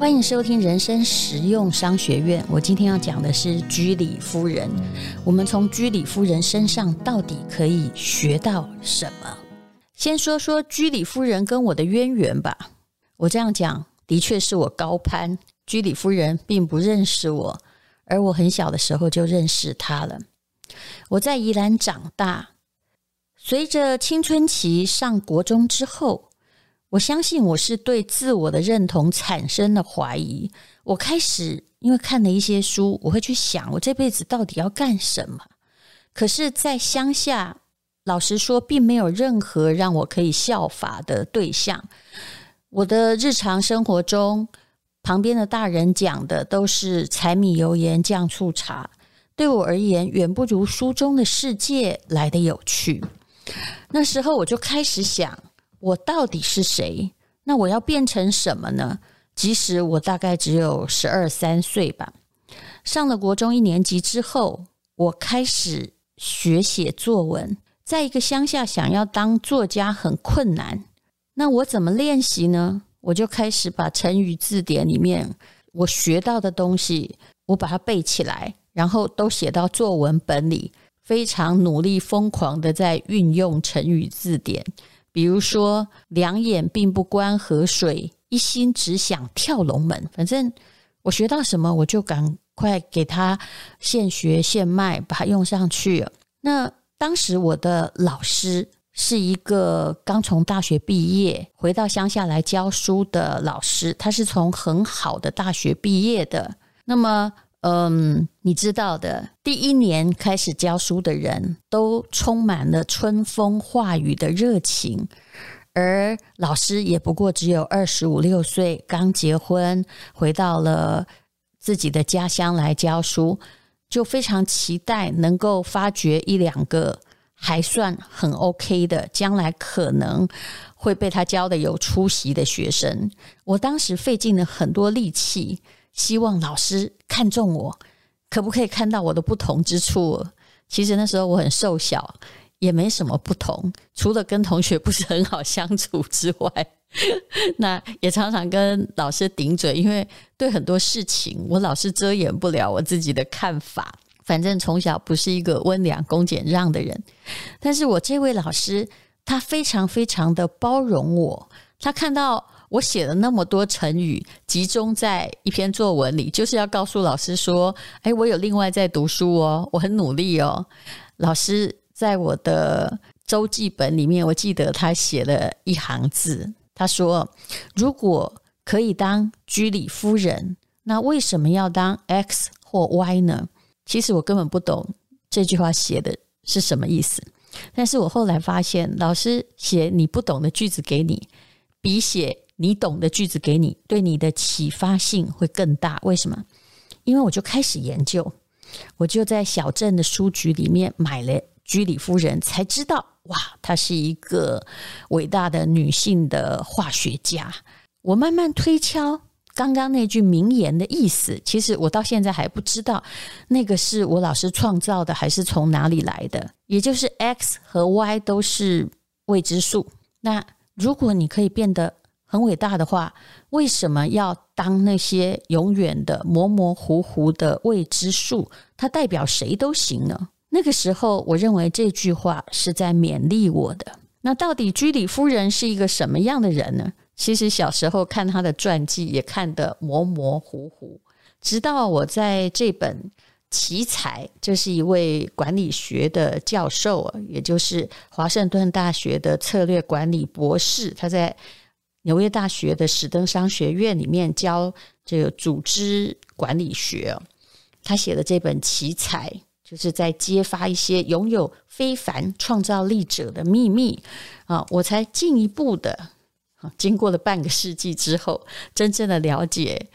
欢迎收听人生实用商学院。我今天要讲的是居里夫人。我们从居里夫人身上到底可以学到什么？先说说居里夫人跟我的渊源吧。我这样讲的确是我高攀，居里夫人并不认识我，而我很小的时候就认识她了。我在宜兰长大，随着青春期上国中之后。我相信我是对自我的认同产生了怀疑。我开始因为看了一些书，我会去想我这辈子到底要干什么。可是，在乡下，老实说，并没有任何让我可以效法的对象。我的日常生活中，旁边的大人讲的都是柴米油盐酱醋茶，对我而言，远不如书中的世界来得有趣。那时候，我就开始想。我到底是谁？那我要变成什么呢？即使我大概只有十二三岁吧。上了国中一年级之后，我开始学写作文。在一个乡下，想要当作家很困难。那我怎么练习呢？我就开始把成语字典里面我学到的东西，我把它背起来，然后都写到作文本里，非常努力、疯狂的在运用成语字典。比如说，两眼并不关河水，一心只想跳龙门。反正我学到什么，我就赶快给他现学现卖，把它用上去。那当时我的老师是一个刚从大学毕业，回到乡下来教书的老师，他是从很好的大学毕业的。那么。嗯，你知道的，第一年开始教书的人都充满了春风化雨的热情，而老师也不过只有二十五六岁，刚结婚，回到了自己的家乡来教书，就非常期待能够发掘一两个还算很 OK 的，将来可能会被他教的有出息的学生。我当时费尽了很多力气。希望老师看中我，可不可以看到我的不同之处？其实那时候我很瘦小，也没什么不同，除了跟同学不是很好相处之外，那也常常跟老师顶嘴，因为对很多事情我老是遮掩不了我自己的看法。反正从小不是一个温良恭俭让的人，但是我这位老师他非常非常的包容我，他看到。我写了那么多成语，集中在一篇作文里，就是要告诉老师说：“哎，我有另外在读书哦，我很努力哦。”老师在我的周记本里面，我记得他写了一行字，他说：“如果可以当居里夫人，那为什么要当 X 或 Y 呢？”其实我根本不懂这句话写的是什么意思，但是我后来发现，老师写你不懂的句子给你，比写。你懂的句子给你，对你的启发性会更大。为什么？因为我就开始研究，我就在小镇的书局里面买了居里夫人，才知道哇，她是一个伟大的女性的化学家。我慢慢推敲刚刚那句名言的意思，其实我到现在还不知道那个是我老师创造的，还是从哪里来的。也就是 X 和 Y 都是未知数。那如果你可以变得很伟大的话，为什么要当那些永远的模模糊糊的未知数？它代表谁都行呢？那个时候，我认为这句话是在勉励我的。那到底居里夫人是一个什么样的人呢？其实小时候看她的传记也看得模模糊糊，直到我在这本奇才，这是一位管理学的教授，也就是华盛顿大学的策略管理博士，他在。纽约大学的史登商学院里面教这个组织管理学，他写的这本奇才，就是在揭发一些拥有非凡创造力者的秘密啊！我才进一步的，经过了半个世纪之后，真正的了解，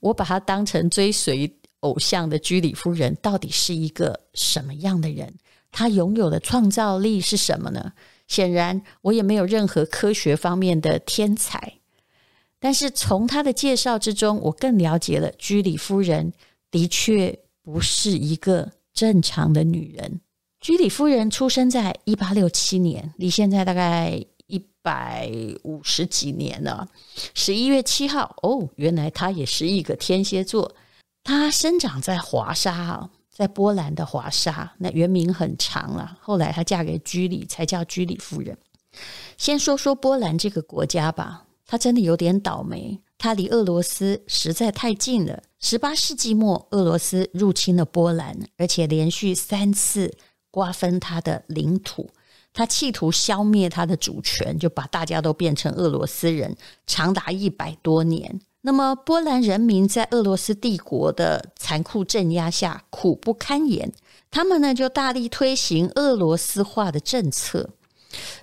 我把他当成追随偶像的居里夫人，到底是一个什么样的人？他拥有的创造力是什么呢？显然，我也没有任何科学方面的天才，但是从他的介绍之中，我更了解了居里夫人的确不是一个正常的女人。居里夫人出生在一八六七年，离现在大概一百五十几年了。十一月七号，哦，原来她也是一个天蝎座。她生长在华沙啊，在波兰的华沙。那原名很长了，后来她嫁给居里，才叫居里夫人。先说说波兰这个国家吧，它真的有点倒霉。它离俄罗斯实在太近了。十八世纪末，俄罗斯入侵了波兰，而且连续三次瓜分它的领土。他企图消灭他的主权，就把大家都变成俄罗斯人，长达一百多年。那么，波兰人民在俄罗斯帝国的残酷镇压下苦不堪言，他们呢就大力推行俄罗斯化的政策。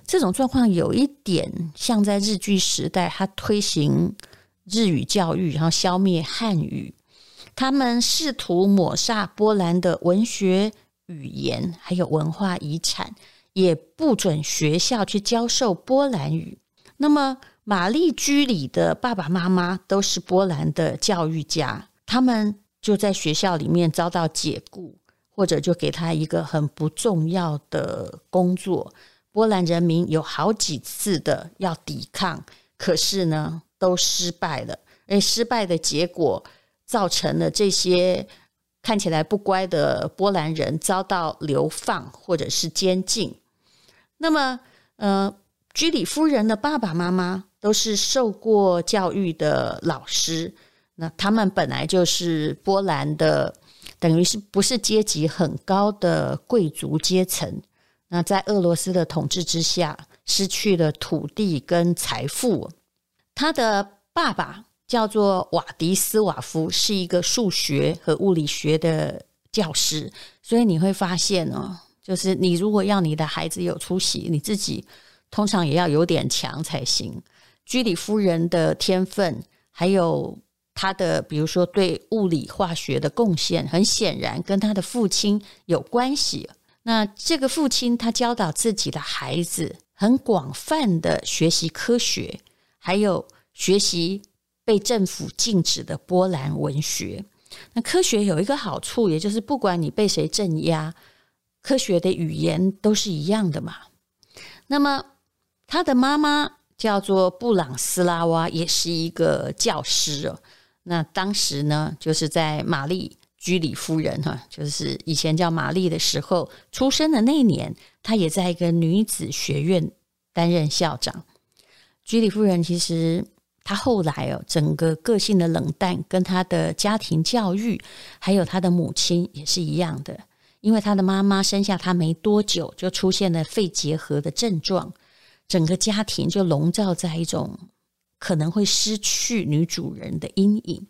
这种状况有一点像在日据时代，他推行日语教育，然后消灭汉语。他们试图抹杀波兰的文学、语言还有文化遗产。也不准学校去教授波兰语。那么，玛丽居里的爸爸妈妈都是波兰的教育家，他们就在学校里面遭到解雇，或者就给他一个很不重要的工作。波兰人民有好几次的要抵抗，可是呢，都失败了。而失败的结果，造成了这些看起来不乖的波兰人遭到流放或者是监禁。那么，呃，居里夫人的爸爸妈妈都是受过教育的老师，那他们本来就是波兰的，等于是不是阶级很高的贵族阶层。那在俄罗斯的统治之下，失去了土地跟财富。他的爸爸叫做瓦迪斯瓦夫，是一个数学和物理学的教师，所以你会发现哦。就是你如果要你的孩子有出息，你自己通常也要有点强才行。居里夫人的天分，还有她的比如说对物理化学的贡献，很显然跟她的父亲有关系。那这个父亲他教导自己的孩子很广泛的学习科学，还有学习被政府禁止的波兰文学。那科学有一个好处，也就是不管你被谁镇压。科学的语言都是一样的嘛。那么，他的妈妈叫做布朗斯拉娃，也是一个教师哦。那当时呢，就是在玛丽居里夫人哈，就是以前叫玛丽的时候出生的那一年，她也在一个女子学院担任校长。居里夫人其实她后来哦，整个个性的冷淡，跟她的家庭教育，还有她的母亲也是一样的。因为她的妈妈生下她没多久，就出现了肺结核的症状，整个家庭就笼罩在一种可能会失去女主人的阴影。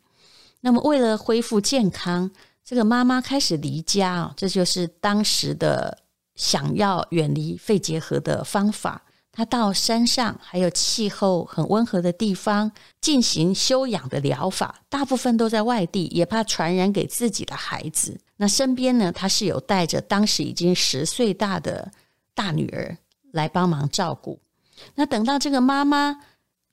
那么，为了恢复健康，这个妈妈开始离家啊，这就是当时的想要远离肺结核的方法。她到山上，还有气候很温和的地方进行休养的疗法，大部分都在外地，也怕传染给自己的孩子。那身边呢，他是有带着当时已经十岁大的大女儿来帮忙照顾。那等到这个妈妈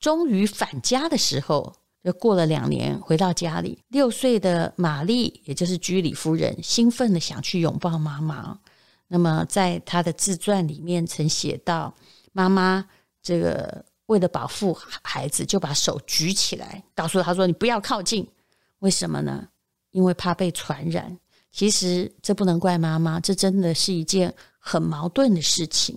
终于返家的时候，就过了两年，回到家里，六岁的玛丽，也就是居里夫人，兴奋的想去拥抱妈妈。那么在她的自传里面曾写到。妈妈这个为了保护孩子，就把手举起来，告诉他说：“你不要靠近。”为什么呢？因为怕被传染。其实这不能怪妈妈，这真的是一件很矛盾的事情。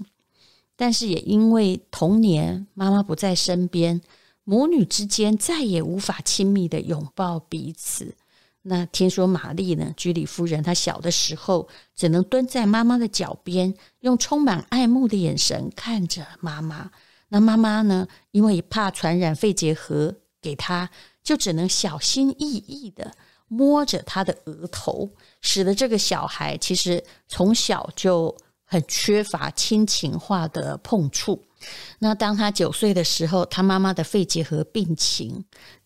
但是也因为童年妈妈不在身边，母女之间再也无法亲密的拥抱彼此。那听说玛丽呢，居里夫人，她小的时候只能蹲在妈妈的脚边，用充满爱慕的眼神看着妈妈。那妈妈呢，因为怕传染肺结核给她，就只能小心翼翼地摸着她的额头，使得这个小孩其实从小就很缺乏亲情化的碰触。那当他九岁的时候，他妈妈的肺结核病情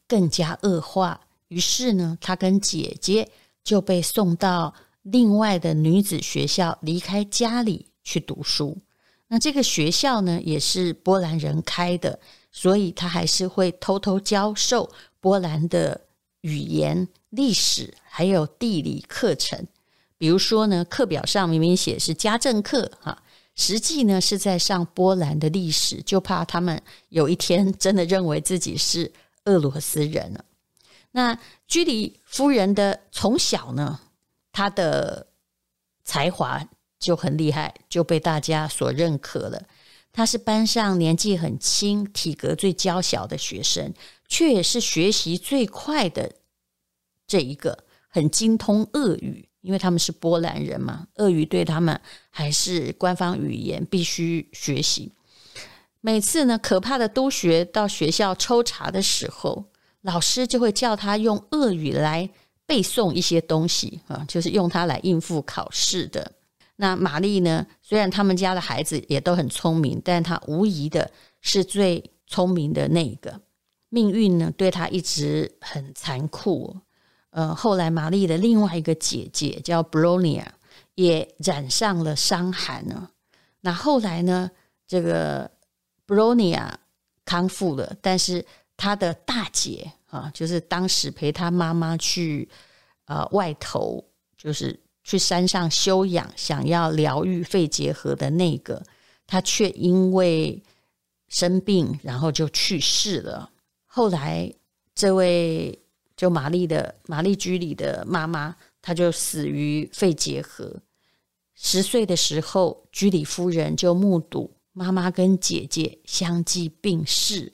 更加恶化。于是呢，他跟姐姐就被送到另外的女子学校，离开家里去读书。那这个学校呢，也是波兰人开的，所以他还是会偷偷教授波兰的语言、历史还有地理课程。比如说呢，课表上明明写是家政课，哈，实际呢是在上波兰的历史，就怕他们有一天真的认为自己是俄罗斯人了。那居里夫人的从小呢，她的才华就很厉害，就被大家所认可了。她是班上年纪很轻、体格最娇小的学生，却也是学习最快的这一个，很精通俄语。因为他们是波兰人嘛，俄语对他们还是官方语言，必须学习。每次呢，可怕的督学到学校抽查的时候，老师就会叫他用俄语来背诵一些东西啊，就是用它来应付考试的。那玛丽呢，虽然他们家的孩子也都很聪明，但她无疑的是最聪明的那一个。命运呢，对她一直很残酷。呃，后来玛丽的另外一个姐姐叫 Bronia，也染上了伤寒呢。那后来呢，这个 Bronia 康复了，但是她的大姐啊，就是当时陪她妈妈去呃外头，就是去山上休养，想要疗愈肺结核的那个，她却因为生病，然后就去世了。后来这位。就玛丽的玛丽居里的妈妈，她就死于肺结核。十岁的时候，居里夫人就目睹妈妈跟姐姐相继病逝，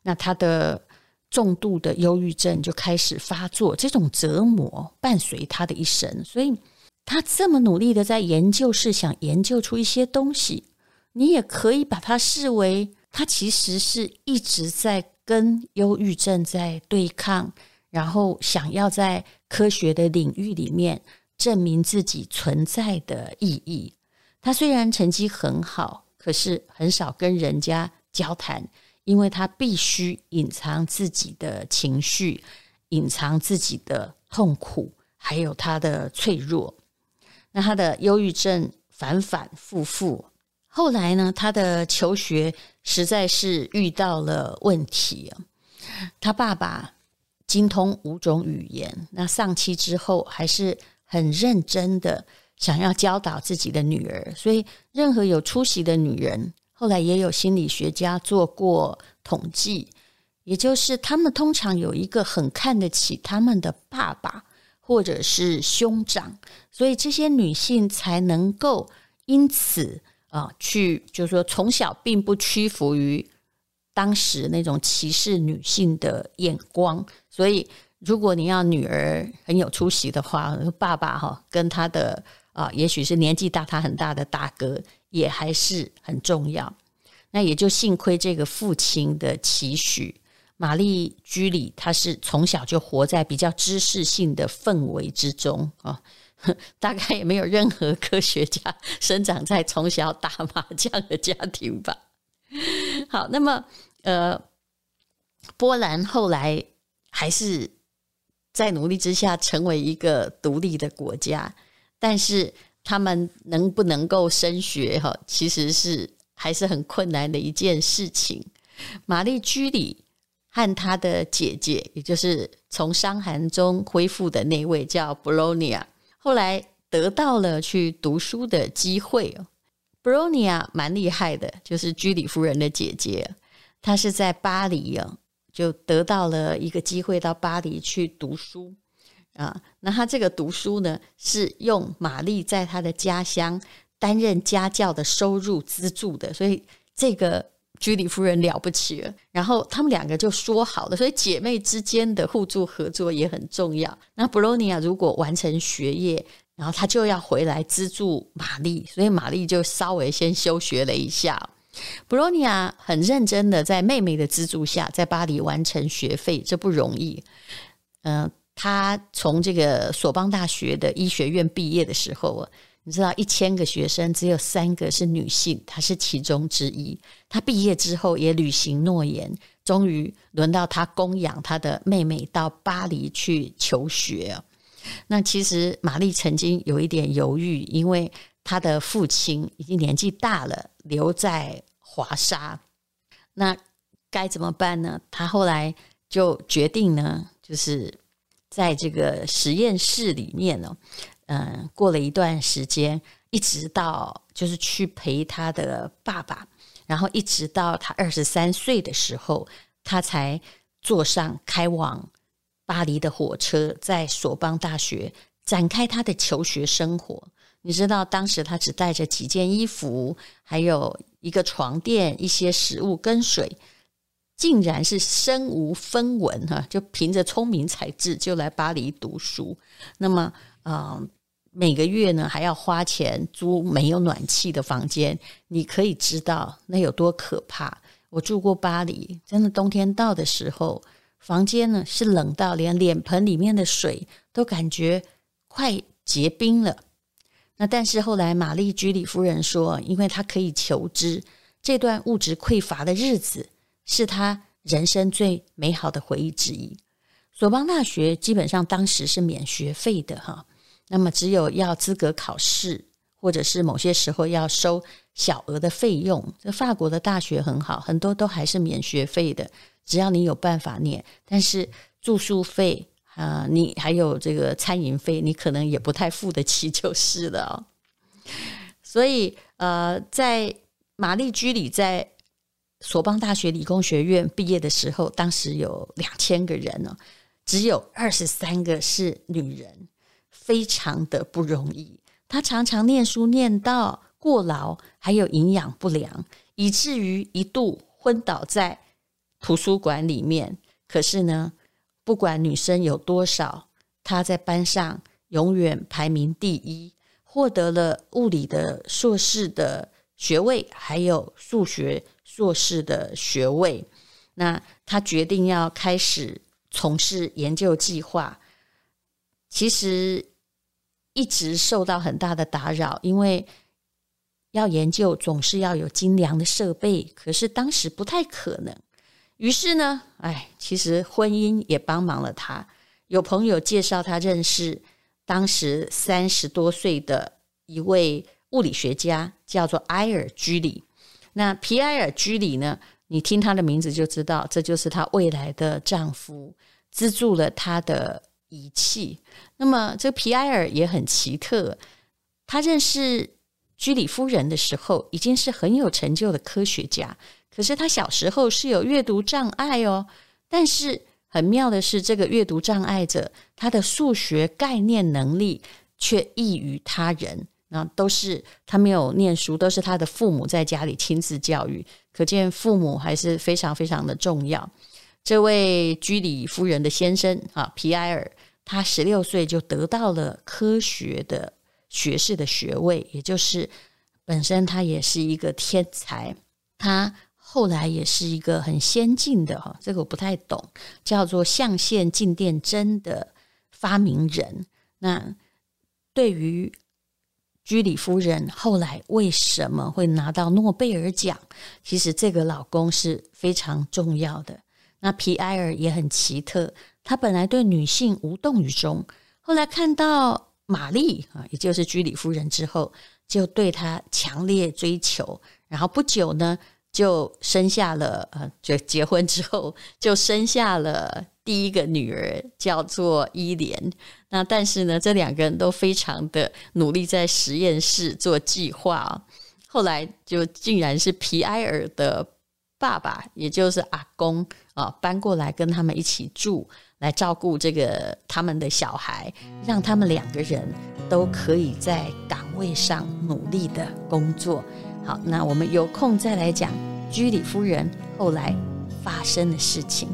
那她的重度的忧郁症就开始发作，这种折磨伴随她的一生。所以，她这么努力的在研究，是想研究出一些东西。你也可以把它视为，她其实是一直在跟忧郁症在对抗。然后想要在科学的领域里面证明自己存在的意义。他虽然成绩很好，可是很少跟人家交谈，因为他必须隐藏自己的情绪，隐藏自己的痛苦，还有他的脆弱。那他的忧郁症反反复复，后来呢，他的求学实在是遇到了问题。他爸爸。精通五种语言，那丧妻之后还是很认真的想要教导自己的女儿，所以任何有出息的女人，后来也有心理学家做过统计，也就是他们通常有一个很看得起他们的爸爸或者是兄长，所以这些女性才能够因此啊，去就是说从小并不屈服于。当时那种歧视女性的眼光，所以如果你要女儿很有出息的话，爸爸哈跟他的啊，也许是年纪大他很大的大哥，也还是很重要。那也就幸亏这个父亲的期许，玛丽居里她是从小就活在比较知识性的氛围之中啊，大概也没有任何科学家 生长在从小打麻将的家庭吧。好，那么。呃，波兰后来还是在努力之下成为一个独立的国家，但是他们能不能够升学哈，其实是还是很困难的一件事情。玛丽居里和她的姐姐，也就是从伤寒中恢复的那位叫布罗尼亚，后来得到了去读书的机会。布罗尼亚蛮厉害的，就是居里夫人的姐姐。他是在巴黎啊，就得到了一个机会到巴黎去读书啊。那他这个读书呢，是用玛丽在他的家乡担任家教的收入资助的，所以这个居里夫人了不起了。然后他们两个就说好了，所以姐妹之间的互助合作也很重要。那布罗尼亚如果完成学业，然后他就要回来资助玛丽，所以玛丽就稍微先休学了一下。布洛尼亚很认真的在妹妹的资助下，在巴黎完成学费，这不容易。嗯、她从这个索邦大学的医学院毕业的时候啊，你知道一千个学生只有三个是女性，她是其中之一。她毕业之后也履行诺言，终于轮到她供养她的妹妹到巴黎去求学。那其实玛丽曾经有一点犹豫，因为。他的父亲已经年纪大了，留在华沙，那该怎么办呢？他后来就决定呢，就是在这个实验室里面呢，嗯，过了一段时间，一直到就是去陪他的爸爸，然后一直到他二十三岁的时候，他才坐上开往巴黎的火车，在索邦大学展开他的求学生活。你知道，当时他只带着几件衣服，还有一个床垫、一些食物跟水，竟然是身无分文哈，就凭着聪明才智就来巴黎读书。那么，嗯、每个月呢还要花钱租没有暖气的房间，你可以知道那有多可怕。我住过巴黎，真的冬天到的时候，房间呢是冷到连脸盆里面的水都感觉快结冰了。那但是后来玛丽居里夫人说，因为她可以求知，这段物质匮乏的日子是她人生最美好的回忆之一。索邦大学基本上当时是免学费的哈，那么只有要资格考试，或者是某些时候要收小额的费用。这法国的大学很好，很多都还是免学费的，只要你有办法念。但是住宿费。啊，你还有这个餐饮费，你可能也不太付得起，就是了。所以，呃，在玛丽居里在索邦大学理工学院毕业的时候，当时有两千个人呢，只有二十三个是女人，非常的不容易。她常常念书念到过劳，还有营养不良，以至于一度昏倒在图书馆里面。可是呢，不管女生有多少，她在班上永远排名第一，获得了物理的硕士的学位，还有数学硕士的学位。那她决定要开始从事研究计划，其实一直受到很大的打扰，因为要研究总是要有精良的设备，可是当时不太可能。于是呢，哎，其实婚姻也帮忙了他。有朋友介绍他认识当时三十多岁的一位物理学家，叫做埃尔居里。那皮埃尔居里呢，你听他的名字就知道，这就是他未来的丈夫，资助了他的仪器。那么这皮埃尔也很奇特，他认识居里夫人的时候，已经是很有成就的科学家。可是他小时候是有阅读障碍哦，但是很妙的是，这个阅读障碍者他的数学概念能力却异于他人。那都是他没有念书，都是他的父母在家里亲自教育，可见父母还是非常非常的重要。这位居里夫人的先生啊，皮埃尔，他十六岁就得到了科学的学士的学位，也就是本身他也是一个天才，他。后来也是一个很先进的哈，这个我不太懂，叫做象限静电针的发明人。那对于居里夫人后来为什么会拿到诺贝尔奖，其实这个老公是非常重要的。那皮埃尔也很奇特，他本来对女性无动于衷，后来看到玛丽啊，也就是居里夫人之后，就对她强烈追求，然后不久呢。就生下了，呃，就结婚之后 就生下了第一个女儿，叫做伊莲。那但是呢，这两个人都非常的努力在实验室做计划。后来就竟然是皮埃尔的爸爸，也就是阿公啊，搬过来跟他们一起住，来照顾这个他们的小孩，让他们两个人都可以在岗位上努力的工作。好，那我们有空再来讲居里夫人后来发生的事情。